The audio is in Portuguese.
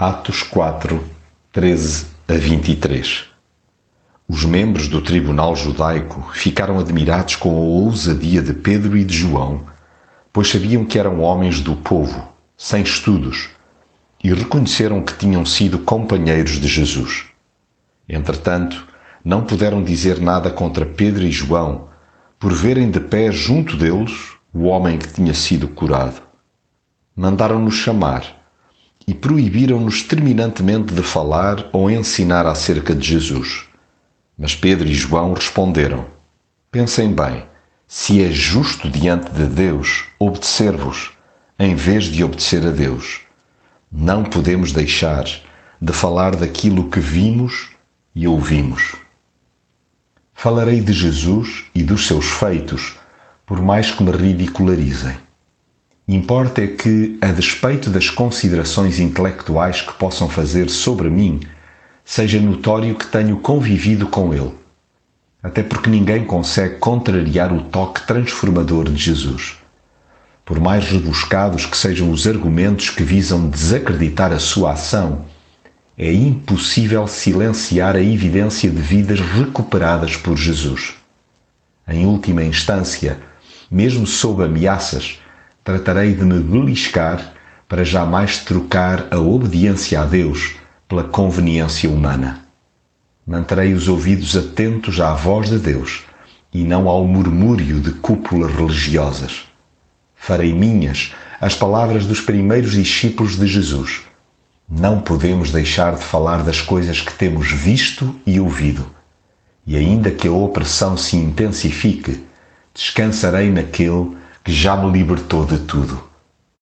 Atos 4, 13 a 23 Os membros do tribunal judaico ficaram admirados com a ousadia de Pedro e de João, pois sabiam que eram homens do povo, sem estudos, e reconheceram que tinham sido companheiros de Jesus. Entretanto, não puderam dizer nada contra Pedro e João, por verem de pé junto deles o homem que tinha sido curado. Mandaram-nos chamar e proibiram-nos terminantemente de falar ou ensinar acerca de Jesus. Mas Pedro e João responderam: Pensem bem, se é justo diante de Deus obedecer-vos, em vez de obedecer a Deus. Não podemos deixar de falar daquilo que vimos e ouvimos. Falarei de Jesus e dos seus feitos, por mais que me ridicularizem. Importa é que, a despeito das considerações intelectuais que possam fazer sobre mim, seja notório que tenho convivido com ele. Até porque ninguém consegue contrariar o toque transformador de Jesus. Por mais rebuscados que sejam os argumentos que visam desacreditar a sua ação, é impossível silenciar a evidência de vidas recuperadas por Jesus. Em última instância, mesmo sob ameaças, tratarei de me beliscar para jamais trocar a obediência a Deus pela conveniência humana. Manterei os ouvidos atentos à voz de Deus e não ao murmúrio de cúpulas religiosas. Farei minhas as palavras dos primeiros discípulos de Jesus. Não podemos deixar de falar das coisas que temos visto e ouvido. E ainda que a opressão se intensifique, descansarei naquele que já me libertou de tudo.